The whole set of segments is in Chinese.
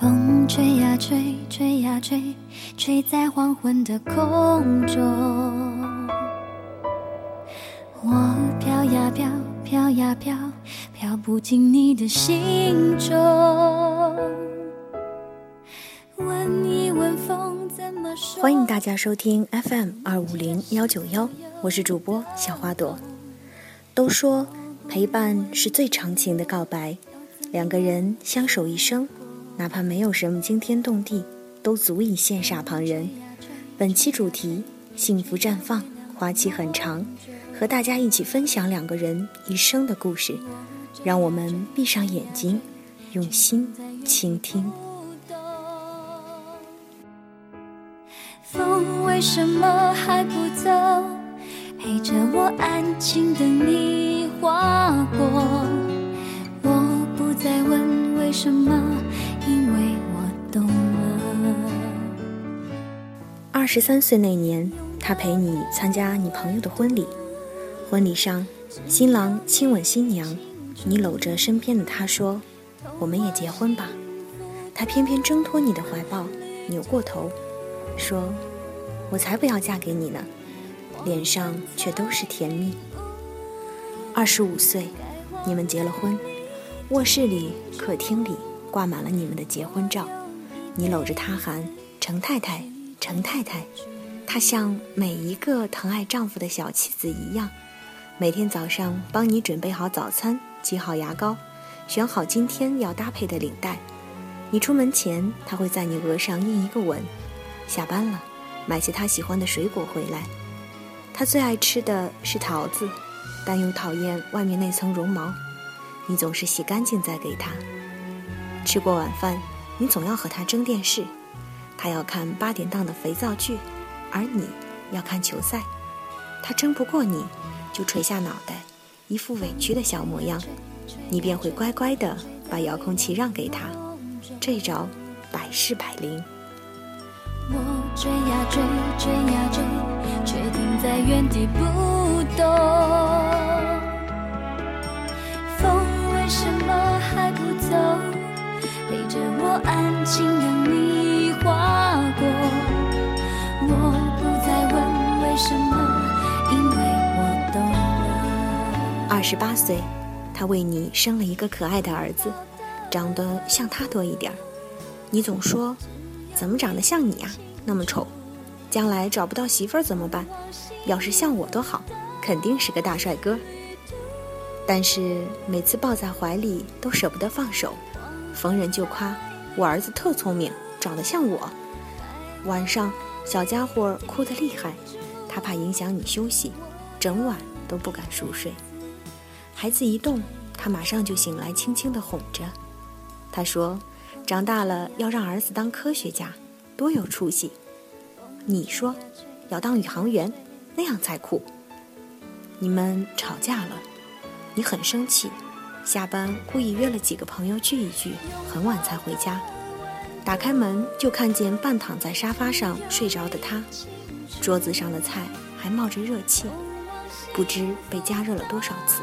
风吹呀吹，吹呀吹，吹在黄昏的空中。我飘呀飘，飘呀飘，飘不进你的心中。问一问风怎么说？欢迎大家收听 FM 二五零幺九幺，我是主播小花朵。都说陪伴是最长情的告白，两个人相守一生。哪怕没有什么惊天动地，都足以羡煞旁人。本期主题：幸福绽放，花期很长，和大家一起分享两个人一生的故事。让我们闭上眼睛，用心倾听。风为什么还不走？陪着我安静等你划过。我不再问为什么。二十三岁那年，他陪你参加你朋友的婚礼。婚礼上，新郎亲吻新娘，你搂着身边的他说：“我们也结婚吧。”他偏偏挣脱你的怀抱，扭过头，说：“我才不要嫁给你呢。”脸上却都是甜蜜。二十五岁，你们结了婚，卧室里、客厅里。挂满了你们的结婚照，你搂着他喊“程太太，程太太”，她像每一个疼爱丈夫的小妻子一样，每天早上帮你准备好早餐，挤好牙膏，选好今天要搭配的领带。你出门前，她会在你额上印一个吻。下班了，买些她喜欢的水果回来。她最爱吃的是桃子，但又讨厌外面那层绒毛，你总是洗干净再给她。吃过晚饭，你总要和他争电视，他要看八点档的肥皂剧，而你要看球赛。他争不过你，就垂下脑袋，一副委屈的小模样，你便会乖乖的把遥控器让给他。这招百试百灵。我追呀追，追呀追，却停在原地不动。风为什么还不走？陪着我安静等你二十八岁，他为你生了一个可爱的儿子，长得像他多一点儿。你总说，怎么长得像你呀？那么丑，将来找不到媳妇儿怎么办？要是像我多好，肯定是个大帅哥。但是每次抱在怀里都舍不得放手。逢人就夸我儿子特聪明，长得像我。晚上小家伙哭得厉害，他怕影响你休息，整晚都不敢熟睡。孩子一动，他马上就醒来，轻轻地哄着。他说：“长大了要让儿子当科学家，多有出息。”你说：“要当宇航员，那样才酷。”你们吵架了，你很生气。下班故意约了几个朋友聚一聚，很晚才回家。打开门就看见半躺在沙发上睡着的他，桌子上的菜还冒着热气，不知被加热了多少次。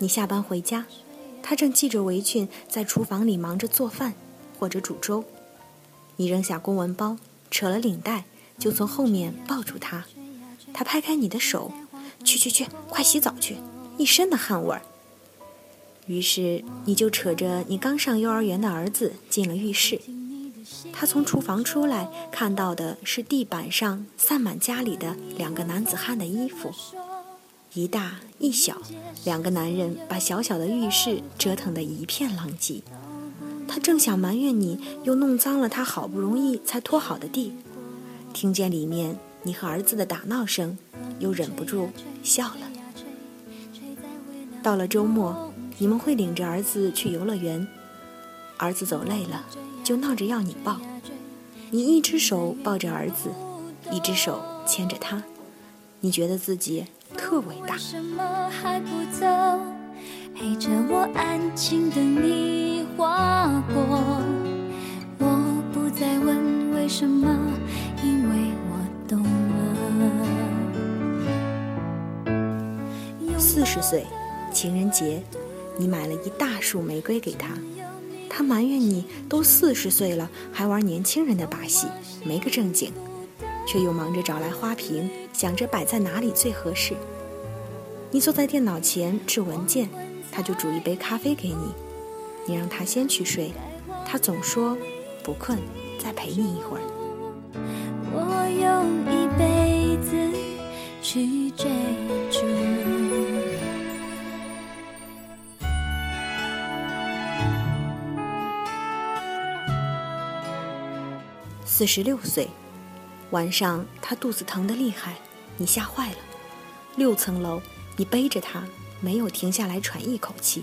你下班回家，他正系着围裙在厨房里忙着做饭或者煮粥。你扔下公文包，扯了领带，就从后面抱住他。他拍开你的手，去去去，快洗澡去，一身的汗味儿。于是你就扯着你刚上幼儿园的儿子进了浴室。他从厨房出来，看到的是地板上散满家里的两个男子汉的衣服。一大一小，两个男人把小小的浴室折腾得一片狼藉。他正想埋怨你，又弄脏了他好不容易才拖好的地，听见里面你和儿子的打闹声，又忍不住笑了。到了周末，你们会领着儿子去游乐园，儿子走累了，就闹着要你抱。你一只手抱着儿子，一只手牵着他，你觉得自己特伟大。陪着我安静等你划过，我不再问为什么，因为我懂了。四十岁，情人节，你买了一大束玫瑰给他，他埋怨你都四十岁了还玩年轻人的把戏，没个正经，却又忙着找来花瓶，想着摆在哪里最合适。你坐在电脑前治文件。他就煮一杯咖啡给你，你让他先去睡，他总说不困，再陪你一会儿。我用一辈子去追逐。四十六岁，晚上他肚子疼得厉害，你吓坏了。六层楼，你背着他。没有停下来喘一口气。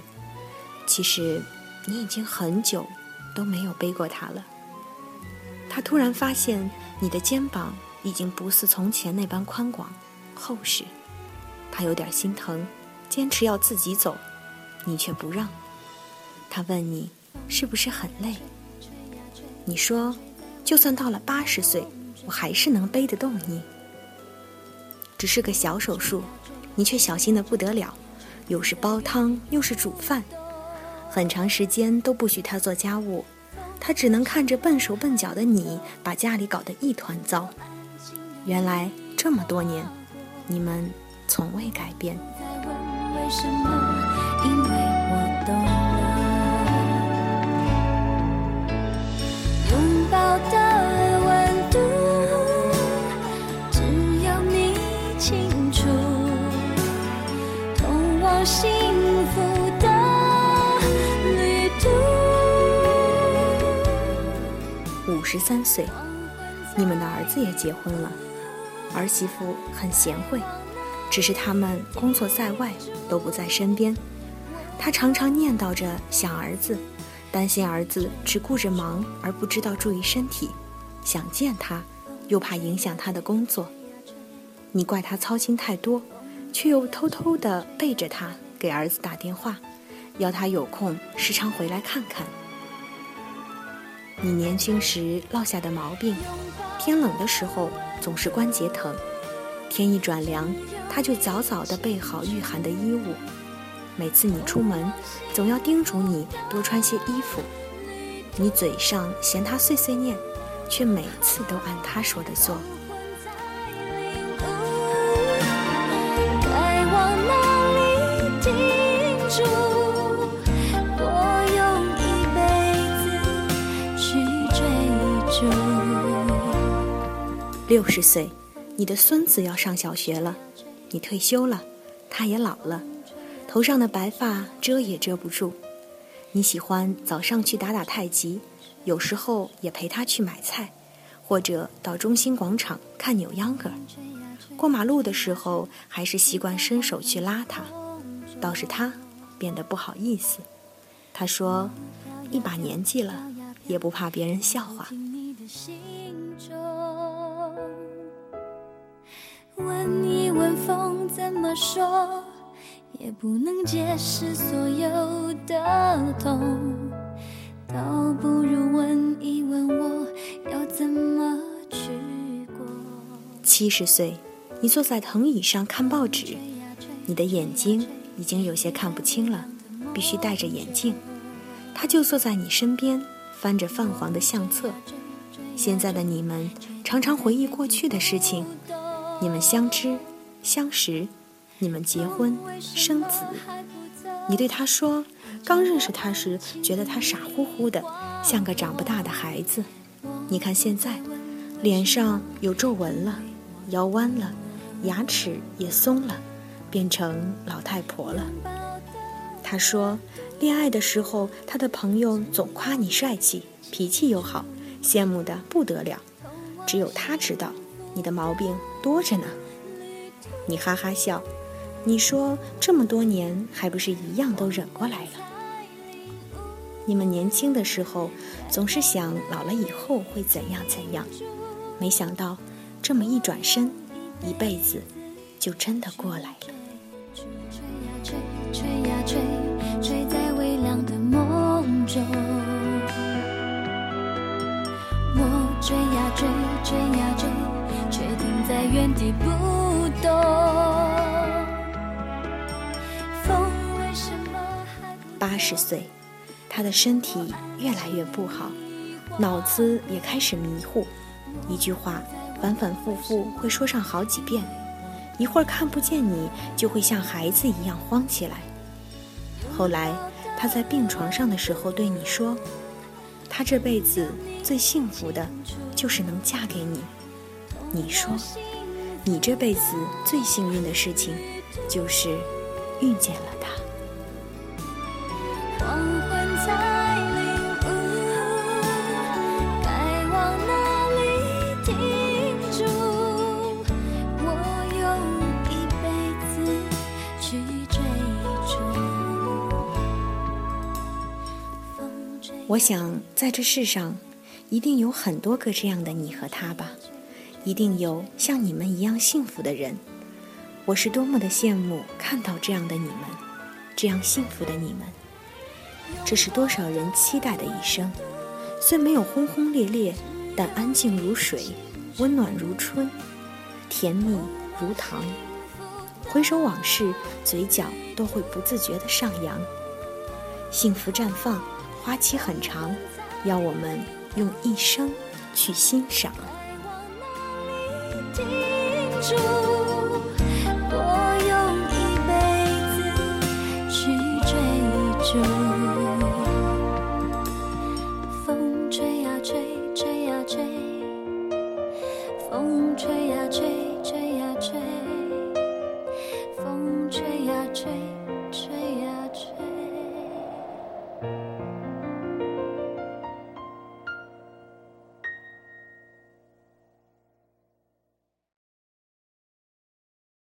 其实，你已经很久都没有背过他了。他突然发现你的肩膀已经不似从前那般宽广、厚实，他有点心疼，坚持要自己走，你却不让。他问你是不是很累？你说，就算到了八十岁，我还是能背得动你。只是个小手术，你却小心的不得了。又是煲汤，又是煮饭，很长时间都不许他做家务，他只能看着笨手笨脚的你把家里搞得一团糟。原来这么多年，你们从未改变。三岁，你们的儿子也结婚了，儿媳妇很贤惠，只是他们工作在外，都不在身边。他常常念叨着想儿子，担心儿子只顾着忙而不知道注意身体，想见他，又怕影响他的工作。你怪他操心太多，却又偷偷地背着他给儿子打电话，要他有空时常回来看看。你年轻时落下的毛病，天冷的时候总是关节疼，天一转凉，他就早早的备好御寒的衣物。每次你出门，总要叮嘱你多穿些衣服。你嘴上嫌他碎碎念，却每次都按他说的做。六十岁，你的孙子要上小学了，你退休了，他也老了，头上的白发遮也遮不住。你喜欢早上去打打太极，有时候也陪他去买菜，或者到中心广场看扭秧歌。过马路的时候，还是习惯伸手去拉他，倒是他变得不好意思。他说：“一把年纪了，也不怕别人笑话。”问一问风怎么说，也不能解释所有的痛，倒不如问一问我要怎么去过。七十岁，你坐在藤椅上看报纸，你的眼睛已经有些看不清了，必须戴着眼镜。他就坐在你身边，翻着泛黄的相册。现在的你们常常回忆过去的事情。你们相知、相识，你们结婚、生子。你对他说，刚认识他时觉得他傻乎乎的，像个长不大的孩子。你看现在，脸上有皱纹了，腰弯了，牙齿也松了，变成老太婆了。他说，恋爱的时候，他的朋友总夸你帅气，脾气又好，羡慕的不得了。只有他知道。你的毛病多着呢，你哈哈笑，你说这么多年还不是一样都忍过来了？你们年轻的时候总是想老了以后会怎样怎样，没想到这么一转身，一辈子就真的过来了。吹呀吹，吹在微凉的梦中。我追呀追，追呀追，在原地不动。风为什么还八十岁，他的身体越来越不好，脑子也开始迷糊，一句话反反复复会说上好几遍，一会儿看不见你，就会像孩子一样慌起来。后来他在病床上的时候对你说，他这辈子最幸福的就是能嫁给你。你说，你这辈子最幸运的事情就是遇见了他。黄昏才领悟，该往哪里停住？我用一辈子去追逐。我想，在这世上，一定有很多个这样的你和他吧，一定有像你们一样幸福的人。我是多么的羡慕看到这样的你们，这样幸福的你们。这是多少人期待的一生，虽没有轰轰烈烈，但安静如水，温暖如春，甜蜜如糖。回首往事，嘴角都会不自觉地上扬。幸福绽放，花期很长，要我们用一生去欣赏。停住，